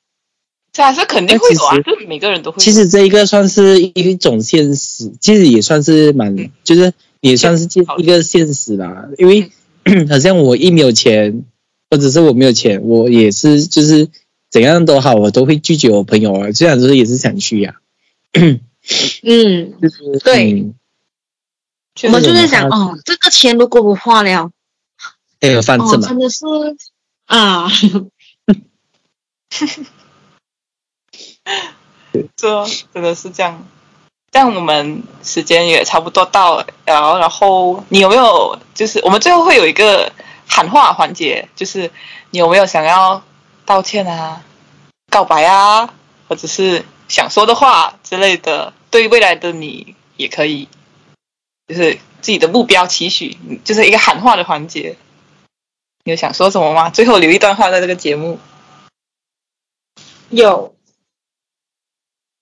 这还是肯定会有啊，这每个人都会。其实这一个算是一种现实，其实也算是蛮，就是也算是一个现实啦。因为 (clears throat) 好像我一没有钱，或者是我没有钱，我也是就是怎样都好，我都会拒绝我朋友啊。虽然说也是想去呀。(coughs) 嗯，就是对。我们就在想，哦，这个钱如果不花了，还有饭吃嘛？真的是啊，(laughs) 这真的是这样。这样我们时间也差不多到了，然后，然后你有没有就是我们最后会有一个喊话环节，就是你有没有想要道歉啊、告白啊，或者是想说的话之类的，对于未来的你也可以。就是自己的目标期许，就是一个喊话的环节。你有想说什么吗？最后留一段话在这个节目。有。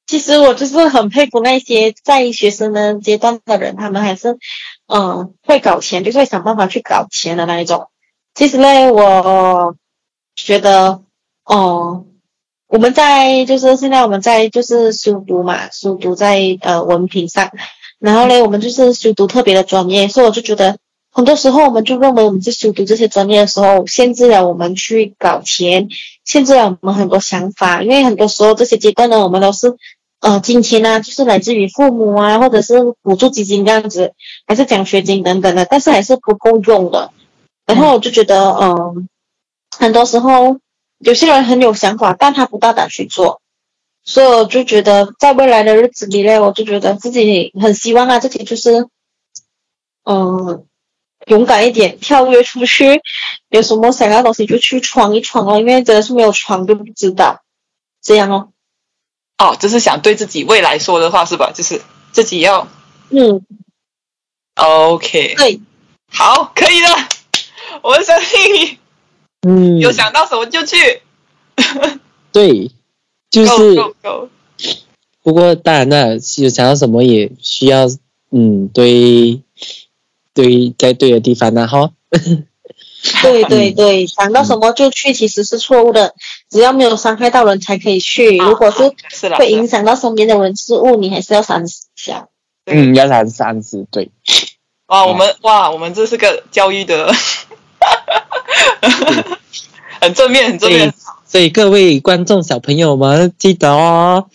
其实我就是很佩服那些在学生的阶段的人，他们还是嗯会搞钱，就是会想办法去搞钱的那一种。其实呢，我觉得哦，我们在就是现在我们在就是修读嘛，修读在呃文凭上。然后嘞，我们就是修读特别的专业，所以我就觉得，很多时候我们就认为我们在修读这些专业的时候，限制了我们去搞钱，限制了我们很多想法。因为很多时候这些阶段呢，我们都是，呃，金钱啊，就是来自于父母啊，或者是补助基金这样子，还是奖学金等等的，但是还是不够用的。然后我就觉得，嗯，很多时候有些人很有想法，但他不大胆去做。所以我就觉得，在未来的日子里呢，我就觉得自己很希望啊，自己就是，嗯，勇敢一点，跳跃出去，有什么想要的东西就去闯一闯哦，因为真的是没有闯就不知道，这样哦。哦，就是想对自己未来说的话是吧？就是自己要，嗯，OK，对，好，可以的，我相信你，嗯，有想到什么就去，对。就是，不过当然了有想到什么也需要，嗯，对，对，在对的地方呢，哈。(laughs) 对对对，想到什么就去，其实是错误的。只要没有伤害到人才可以去，如果是会影响到身边的人事物，你还是要三思一下。嗯，要三三思，对。哇，我们哇，我们这是个教育的，(laughs) 很正面，很正面。所以各位观众小朋友们，记得哦，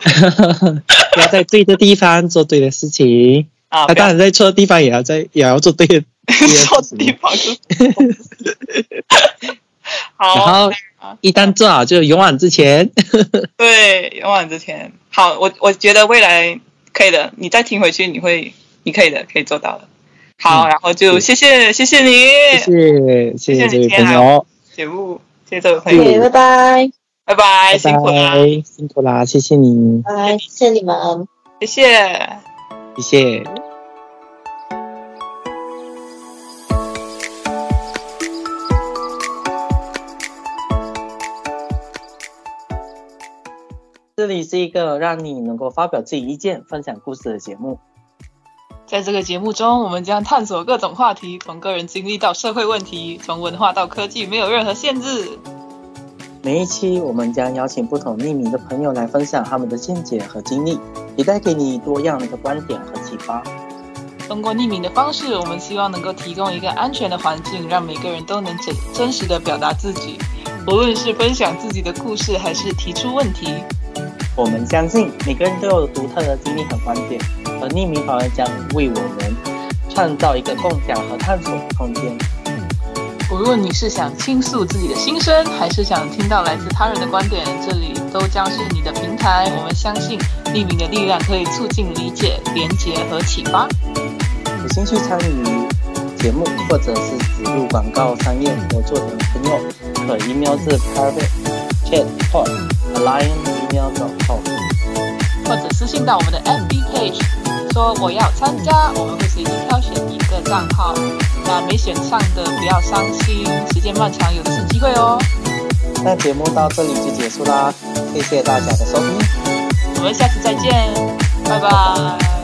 (laughs) 要在对的地方做对的事情啊！当然在错的地方也要在也要做对的 (laughs) 错的地方。好，然后一旦做好就勇往直前。对，勇往直前。好，我我觉得未来可以的，你再听回去，你会你可以的，可以做到的。好，然后就谢谢谢谢你，谢谢谢谢这位朋友。节目。谢谢这位朋友，拜拜，拜拜，辛苦啦，辛苦啦，谢谢你，拜，谢谢你们，谢谢，谢谢。这里是一个让你能够发表自己意见、分享故事的节目。在这个节目中，我们将探索各种话题，从个人经历到社会问题，从文化到科技，没有任何限制。每一期，我们将邀请不同匿名的朋友来分享他们的见解和经历，也带给你多样的观点和启发。通过匿名的方式，我们希望能够提供一个安全的环境，让每个人都能真真实的表达自己，无论是分享自己的故事，还是提出问题。我们相信每个人都有独特的经历和观点，而匿名反而将为我们创造一个共享和探索的空间。无论你是想倾诉自己的心声，还是想听到来自他人的观点，这里都将是你的平台。我们相信匿名的力量可以促进理解、连结和启发。有兴趣参与节目或者是植入广告商业合作的朋友，可 email 至 private。chat pod alliance.com，或者私信到我们的 MB page 说我要参加，我们会随机挑选一个账号。那没选上的不要伤心，时间漫长，有次机会哦。那节目到这里就结束啦，谢谢大家的收听，我们下次再见，拜拜。